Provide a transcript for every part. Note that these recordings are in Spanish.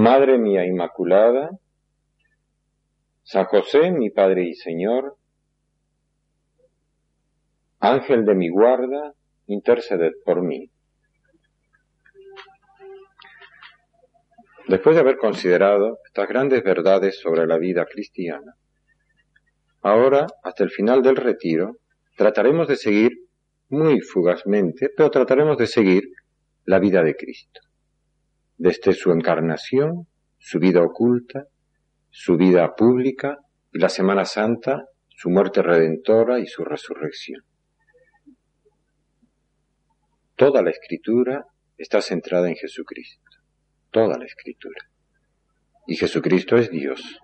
Madre mía Inmaculada, San José, mi Padre y Señor, Ángel de mi guarda, interceded por mí. Después de haber considerado estas grandes verdades sobre la vida cristiana, ahora, hasta el final del retiro, trataremos de seguir, muy fugazmente, pero trataremos de seguir la vida de Cristo. Desde su encarnación, su vida oculta, su vida pública y la Semana Santa, su muerte redentora y su resurrección. Toda la escritura está centrada en Jesucristo. Toda la escritura. Y Jesucristo es Dios.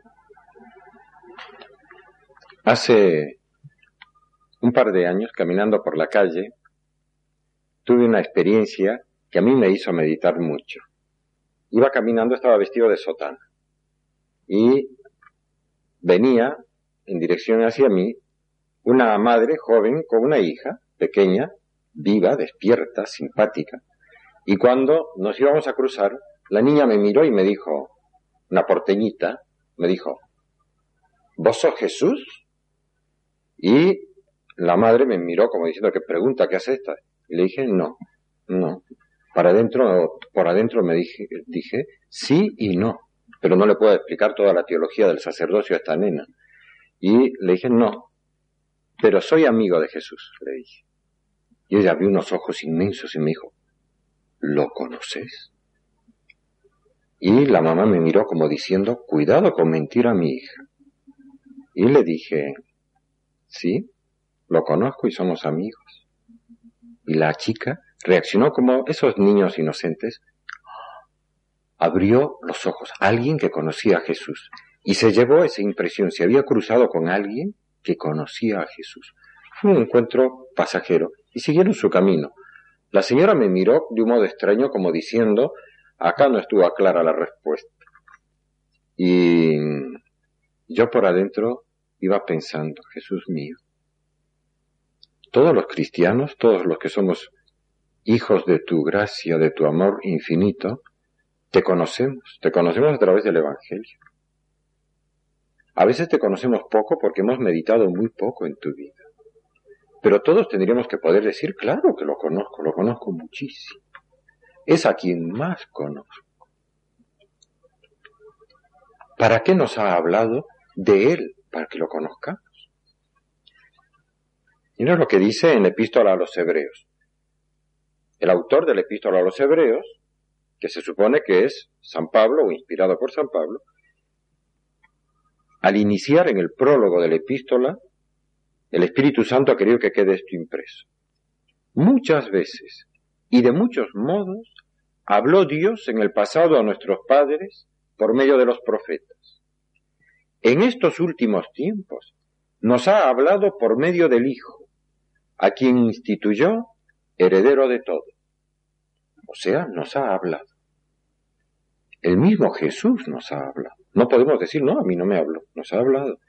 Hace un par de años, caminando por la calle, tuve una experiencia que a mí me hizo meditar mucho. Iba caminando, estaba vestido de sotana. Y venía en dirección hacia mí una madre joven con una hija pequeña viva, despierta, simpática. Y cuando nos íbamos a cruzar, la niña me miró y me dijo, una porteñita, me dijo, ¿vos sos Jesús? Y la madre me miró como diciendo, ¿qué pregunta? ¿Qué hace esta? Y le dije, no, no. Para adentro, por adentro me dije, dije, sí y no. Pero no le puedo explicar toda la teología del sacerdocio a esta nena. Y le dije, no. Pero soy amigo de Jesús, le dije. Y ella abrió unos ojos inmensos y me dijo, ¿lo conoces? Y la mamá me miró como diciendo, cuidado con mentir a mi hija. Y le dije, sí, lo conozco y somos amigos. Y la chica reaccionó como esos niños inocentes, abrió los ojos, alguien que conocía a Jesús, y se llevó esa impresión, se había cruzado con alguien que conocía a Jesús. Fue un encuentro pasajero, y siguieron su camino. La señora me miró de un modo extraño como diciendo, acá no estuvo clara la respuesta. Y yo por adentro iba pensando, Jesús mío, todos los cristianos, todos los que somos hijos de tu gracia, de tu amor infinito, te conocemos, te conocemos a través del Evangelio. A veces te conocemos poco porque hemos meditado muy poco en tu vida. Pero todos tendríamos que poder decir, claro que lo conozco, lo conozco muchísimo. Es a quien más conozco. ¿Para qué nos ha hablado de él? Para que lo conozcamos. Es lo que dice en la epístola a los hebreos. El autor de la epístola a los hebreos, que se supone que es San Pablo o inspirado por San Pablo, al iniciar en el prólogo de la epístola, el Espíritu Santo ha querido que quede esto impreso. Muchas veces y de muchos modos habló Dios en el pasado a nuestros padres por medio de los profetas. En estos últimos tiempos nos ha hablado por medio del Hijo, a quien instituyó heredero de todo. O sea, nos ha hablado. El mismo Jesús nos ha hablado. No podemos decir, no, a mí no me habló, nos ha hablado.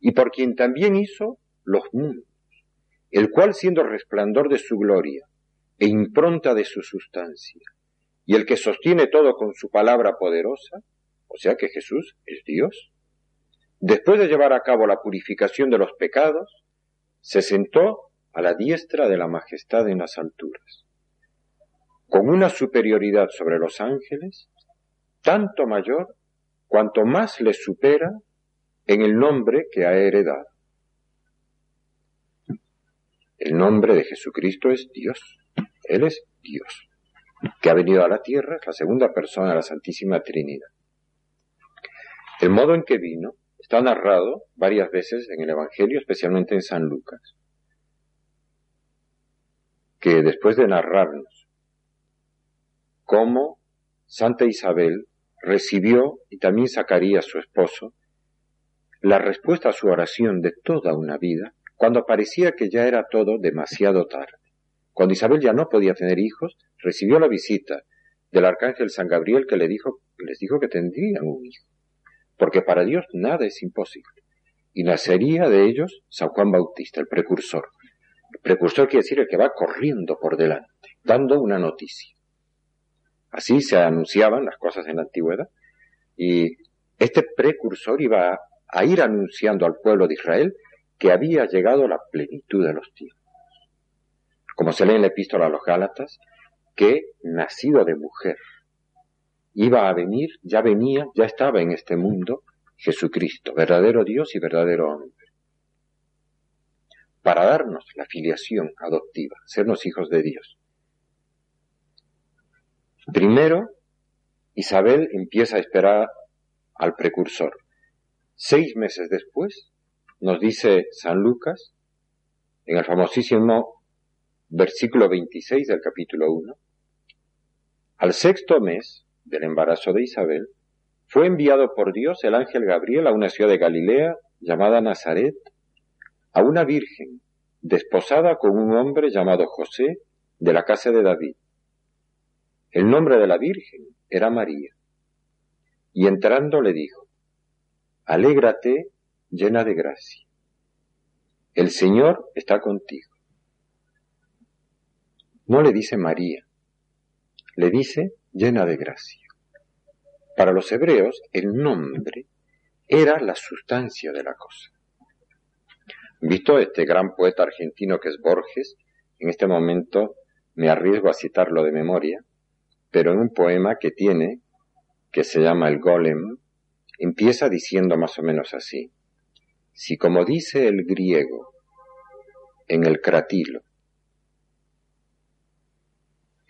Y por quien también hizo los mundos, el cual siendo resplandor de su gloria e impronta de su sustancia, y el que sostiene todo con su palabra poderosa, o sea que Jesús es Dios, después de llevar a cabo la purificación de los pecados, se sentó a la diestra de la majestad en las alturas, con una superioridad sobre los ángeles, tanto mayor cuanto más le supera en el nombre que ha heredado. El nombre de Jesucristo es Dios. Él es Dios, que ha venido a la tierra, es la segunda persona de la Santísima Trinidad. El modo en que vino está narrado varias veces en el Evangelio, especialmente en San Lucas, que después de narrarnos cómo Santa Isabel recibió, y también Zacarías su esposo, la respuesta a su oración de toda una vida, cuando parecía que ya era todo demasiado tarde. Cuando Isabel ya no podía tener hijos, recibió la visita del arcángel San Gabriel que le dijo, les dijo que tendrían un hijo porque para Dios nada es imposible. Y nacería de ellos San Juan Bautista, el precursor. Precursor quiere decir el que va corriendo por delante, dando una noticia. Así se anunciaban las cosas en la antigüedad. Y este precursor iba a ir anunciando al pueblo de Israel que había llegado la plenitud de los tiempos. Como se lee en la epístola a los Gálatas, que nacido de mujer, iba a venir, ya venía, ya estaba en este mundo Jesucristo, verdadero Dios y verdadero hombre, para darnos la filiación adoptiva, sernos hijos de Dios. Primero, Isabel empieza a esperar al precursor. Seis meses después, nos dice San Lucas, en el famosísimo versículo 26 del capítulo 1, al sexto mes, del embarazo de Isabel, fue enviado por Dios el ángel Gabriel a una ciudad de Galilea llamada Nazaret, a una virgen desposada con un hombre llamado José de la casa de David. El nombre de la virgen era María. Y entrando le dijo, Alégrate llena de gracia. El Señor está contigo. No le dice María, le dice llena de gracia. Para los hebreos, el nombre era la sustancia de la cosa. Visto este gran poeta argentino que es Borges, en este momento me arriesgo a citarlo de memoria, pero en un poema que tiene, que se llama El Golem, empieza diciendo más o menos así. Si como dice el griego en el cratilo,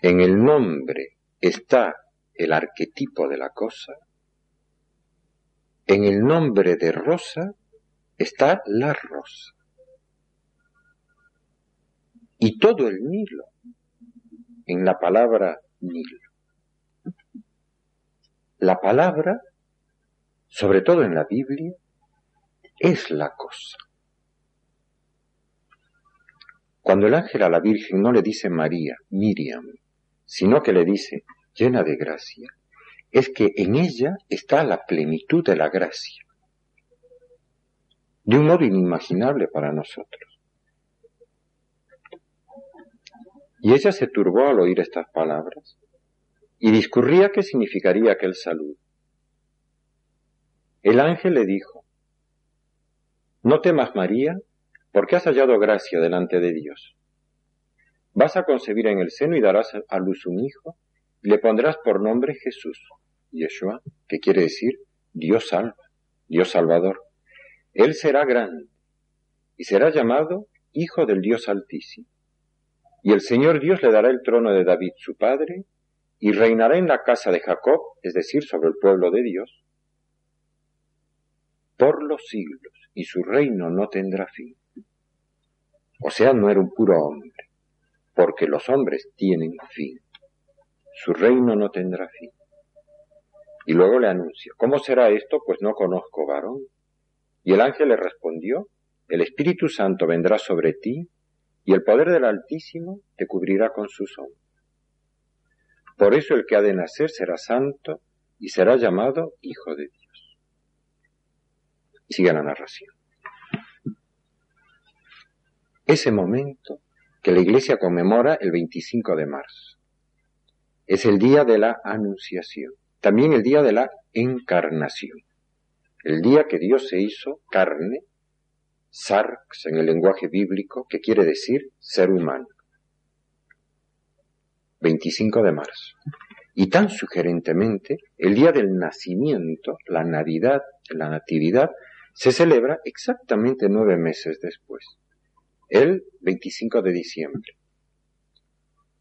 en el nombre está el arquetipo de la cosa, en el nombre de rosa está la rosa. Y todo el Nilo en la palabra Nilo. La palabra, sobre todo en la Biblia, es la cosa. Cuando el ángel a la Virgen no le dice María, Miriam, sino que le dice, llena de gracia, es que en ella está la plenitud de la gracia, de un modo inimaginable para nosotros. Y ella se turbó al oír estas palabras y discurría qué significaría aquel saludo. El ángel le dijo, No temas María, porque has hallado gracia delante de Dios. Vas a concebir en el seno y darás a luz un hijo, y le pondrás por nombre Jesús, Yeshua, que quiere decir Dios salva, Dios salvador. Él será grande y será llamado Hijo del Dios Altísimo. Y el Señor Dios le dará el trono de David su padre, y reinará en la casa de Jacob, es decir, sobre el pueblo de Dios, por los siglos, y su reino no tendrá fin. O sea, no era un puro hombre, porque los hombres tienen fin. Su reino no tendrá fin. Y luego le anunció, ¿cómo será esto? Pues no conozco varón. Y el ángel le respondió, el Espíritu Santo vendrá sobre ti, y el poder del Altísimo te cubrirá con su sombra. Por eso el que ha de nacer será santo y será llamado Hijo de Dios. Sigue la narración. Ese momento que la Iglesia conmemora el 25 de marzo. Es el día de la Anunciación, también el día de la Encarnación, el día que Dios se hizo carne, sarx en el lenguaje bíblico, que quiere decir ser humano. 25 de marzo. Y tan sugerentemente, el día del nacimiento, la Navidad, la Natividad, se celebra exactamente nueve meses después, el 25 de diciembre.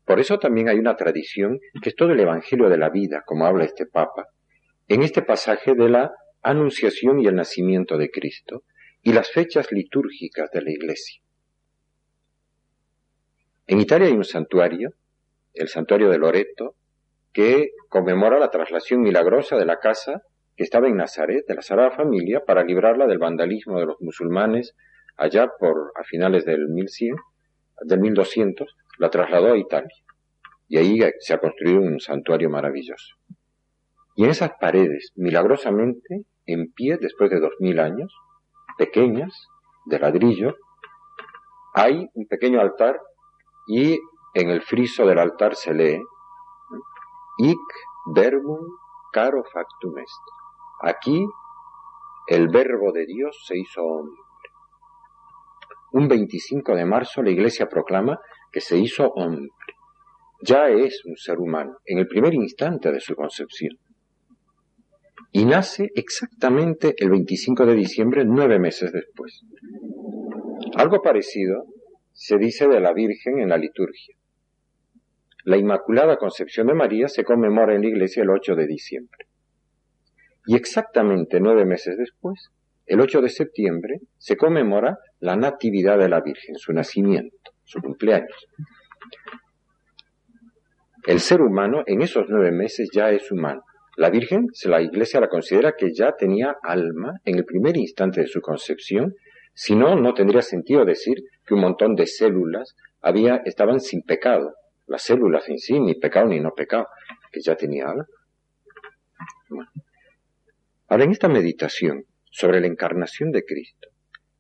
Por eso también hay una tradición que es todo el Evangelio de la vida, como habla este Papa, en este pasaje de la Anunciación y el nacimiento de Cristo y las fechas litúrgicas de la Iglesia. En Italia hay un santuario, el santuario de Loreto, que conmemora la traslación milagrosa de la casa que estaba en Nazaret, de la Sagrada Familia, para librarla del vandalismo de los musulmanes allá por a finales del 1100, del 1200, la trasladó a Italia. Y ahí se ha construido un santuario maravilloso. Y en esas paredes, milagrosamente, en pie, después de dos mil años, pequeñas, de ladrillo, hay un pequeño altar y en el friso del altar se lee Ic verbum caro factum est. Aquí el verbo de Dios se hizo hombre. Un 25 de marzo la iglesia proclama que se hizo hombre. Ya es un ser humano en el primer instante de su concepción. Y nace exactamente el 25 de diciembre, nueve meses después. Algo parecido se dice de la Virgen en la liturgia. La Inmaculada Concepción de María se conmemora en la iglesia el 8 de diciembre. Y exactamente nueve meses después, el 8 de septiembre, se conmemora la Natividad de la Virgen, su nacimiento, su cumpleaños. El ser humano en esos nueve meses ya es humano. La Virgen, la Iglesia la considera que ya tenía alma en el primer instante de su concepción, si no, no tendría sentido decir que un montón de células había, estaban sin pecado. Las células en sí, ni pecado ni no pecado, que ya tenía alma. Ahora, en esta meditación sobre la encarnación de Cristo,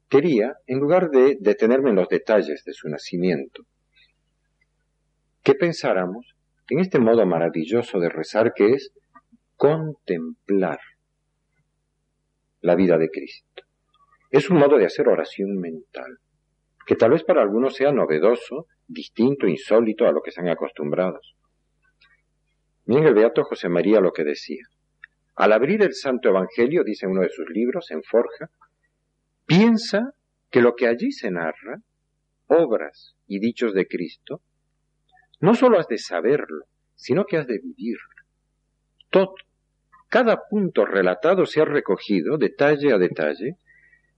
quería, en lugar de detenerme en los detalles de su nacimiento, que pensáramos en este modo maravilloso de rezar que es contemplar la vida de Cristo. Es un modo de hacer oración mental, que tal vez para algunos sea novedoso, distinto, insólito a lo que están acostumbrados. Miren el Beato José María lo que decía. Al abrir el Santo Evangelio, dice uno de sus libros, en Forja, piensa que lo que allí se narra, obras y dichos de Cristo, no solo has de saberlo, sino que has de vivirlo. Todo, cada punto relatado se ha recogido, detalle a detalle,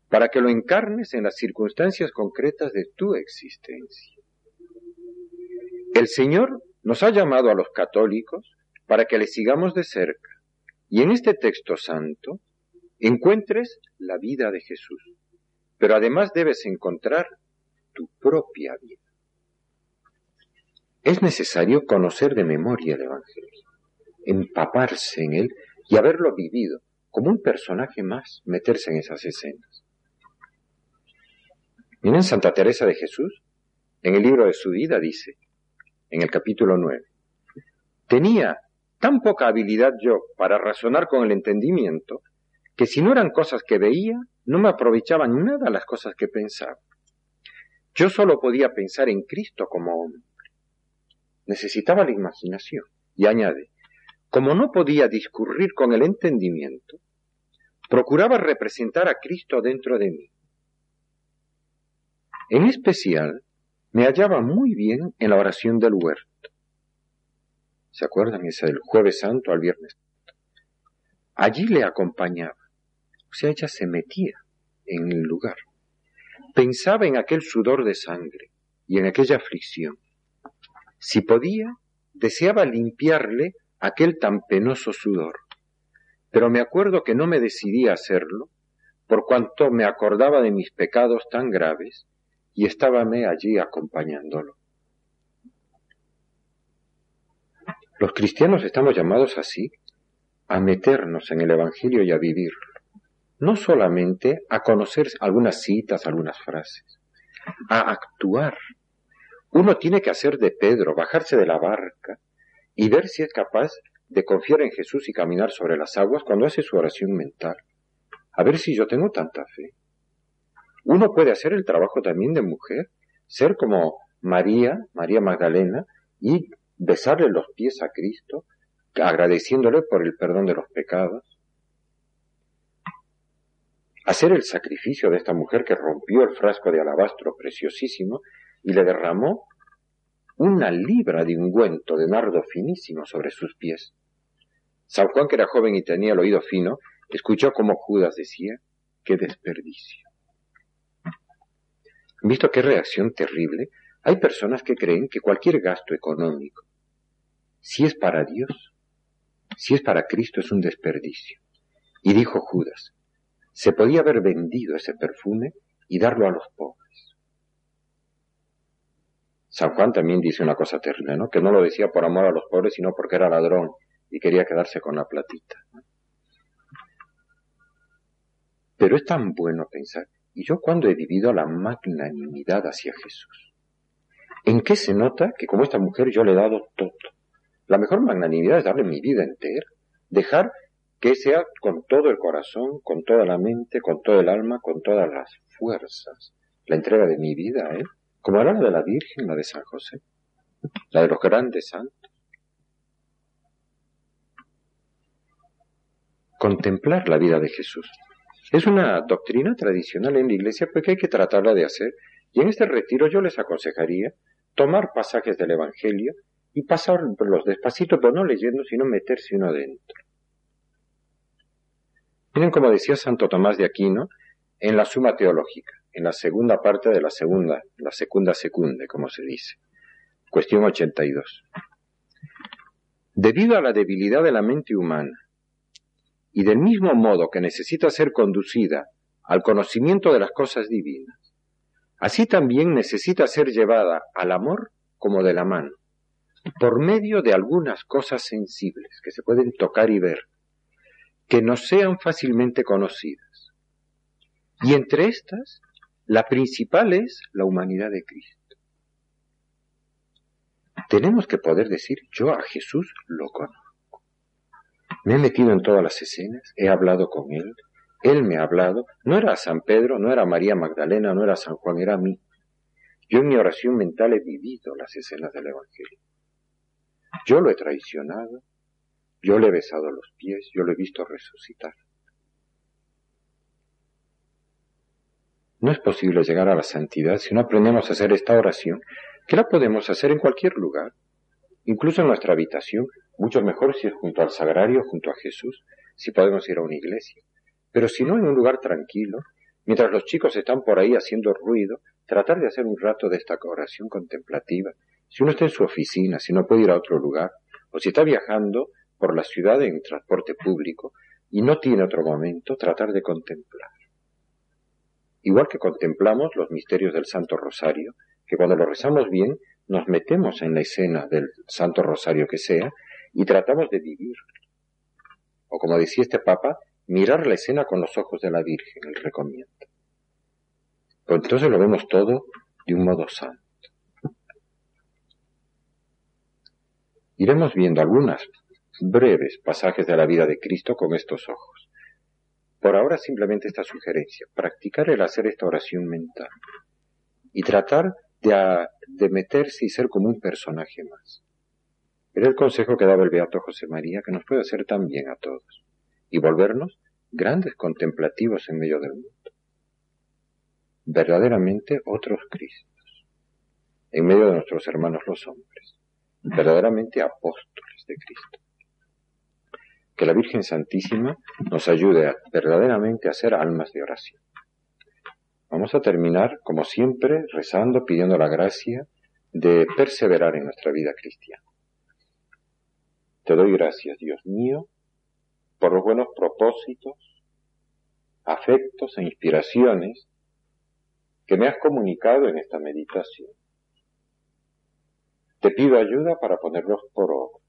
para que lo encarnes en las circunstancias concretas de tu existencia. El Señor nos ha llamado a los católicos para que le sigamos de cerca y en este texto santo encuentres la vida de Jesús, pero además debes encontrar tu propia vida. Es necesario conocer de memoria el Evangelio, empaparse en él y haberlo vivido como un personaje más, meterse en esas escenas. Miren Santa Teresa de Jesús, en el libro de su vida dice, en el capítulo 9, tenía tan poca habilidad yo para razonar con el entendimiento, que si no eran cosas que veía, no me aprovechaban nada las cosas que pensaba. Yo solo podía pensar en Cristo como hombre. Necesitaba la imaginación. Y añade, como no podía discurrir con el entendimiento, procuraba representar a Cristo dentro de mí. En especial, me hallaba muy bien en la oración del huerto. ¿Se acuerdan? Esa del jueves santo al viernes santo. Allí le acompañaba. O sea, ella se metía en el lugar. Pensaba en aquel sudor de sangre y en aquella aflicción. Si podía, deseaba limpiarle aquel tan penoso sudor. Pero me acuerdo que no me decidí a hacerlo, por cuanto me acordaba de mis pecados tan graves, y estábame allí acompañándolo. Los cristianos estamos llamados así a meternos en el Evangelio y a vivirlo, no solamente a conocer algunas citas, algunas frases, a actuar. Uno tiene que hacer de Pedro, bajarse de la barca y ver si es capaz de confiar en Jesús y caminar sobre las aguas cuando hace su oración mental. A ver si yo tengo tanta fe. Uno puede hacer el trabajo también de mujer, ser como María, María Magdalena, y besarle los pies a Cristo, agradeciéndole por el perdón de los pecados. Hacer el sacrificio de esta mujer que rompió el frasco de alabastro preciosísimo y le derramó una libra de ungüento de nardo finísimo sobre sus pies. San Juan, que era joven y tenía el oído fino, escuchó como Judas decía, qué desperdicio. ¿Visto qué reacción terrible? Hay personas que creen que cualquier gasto económico, si es para Dios, si es para Cristo, es un desperdicio. Y dijo Judas, se podía haber vendido ese perfume y darlo a los pobres. San Juan también dice una cosa terrible, ¿no? Que no lo decía por amor a los pobres, sino porque era ladrón y quería quedarse con la platita. Pero es tan bueno pensar, ¿y yo cuándo he vivido la magnanimidad hacia Jesús? ¿En qué se nota que como esta mujer yo le he dado todo? La mejor magnanimidad es darle mi vida entera, dejar que sea con todo el corazón, con toda la mente, con todo el alma, con todas las fuerzas, la entrega de mi vida, ¿eh? Como era la de la Virgen, la de San José, la de los grandes santos. Contemplar la vida de Jesús. Es una doctrina tradicional en la Iglesia porque hay que tratarla de hacer. Y en este retiro yo les aconsejaría tomar pasajes del Evangelio y pasarlos despacito, pero no leyendo, sino meterse uno dentro. Miren como decía Santo Tomás de Aquino en la Suma Teológica, en la segunda parte de la segunda, la segunda secunde, como se dice. Cuestión 82. Debido a la debilidad de la mente humana y del mismo modo que necesita ser conducida al conocimiento de las cosas divinas, así también necesita ser llevada al amor como de la mano, por medio de algunas cosas sensibles que se pueden tocar y ver, que no sean fácilmente conocidas. Y entre estas, la principal es la humanidad de Cristo. Tenemos que poder decir, yo a Jesús lo conozco. Me he metido en todas las escenas, he hablado con Él, Él me ha hablado, no era San Pedro, no era María Magdalena, no era San Juan, era a mí. Yo en mi oración mental he vivido las escenas del Evangelio. Yo lo he traicionado, yo le he besado los pies, yo lo he visto resucitar. No es posible llegar a la santidad si no aprendemos a hacer esta oración, que la podemos hacer en cualquier lugar, incluso en nuestra habitación, mucho mejor si es junto al sagrario, junto a Jesús, si podemos ir a una iglesia. Pero si no en un lugar tranquilo, mientras los chicos están por ahí haciendo ruido, tratar de hacer un rato de esta oración contemplativa. Si uno está en su oficina, si no puede ir a otro lugar, o si está viajando, por la ciudad en transporte público y no tiene otro momento tratar de contemplar. Igual que contemplamos los misterios del Santo Rosario, que cuando lo rezamos bien nos metemos en la escena del Santo Rosario que sea y tratamos de vivir. O como decía este Papa, mirar la escena con los ojos de la Virgen, el recomiendo. Pues entonces lo vemos todo de un modo santo. Iremos viendo algunas breves pasajes de la vida de Cristo con estos ojos. Por ahora simplemente esta sugerencia, practicar el hacer esta oración mental y tratar de, de meterse y ser como un personaje más. Era el consejo que daba el Beato José María que nos puede hacer tan bien a todos y volvernos grandes contemplativos en medio del mundo. Verdaderamente otros Cristos, en medio de nuestros hermanos los hombres, verdaderamente apóstoles de Cristo que la Virgen Santísima nos ayude verdaderamente a ser almas de oración. Vamos a terminar, como siempre, rezando, pidiendo la gracia de perseverar en nuestra vida cristiana. Te doy gracias, Dios mío, por los buenos propósitos, afectos e inspiraciones que me has comunicado en esta meditación. Te pido ayuda para ponerlos por obra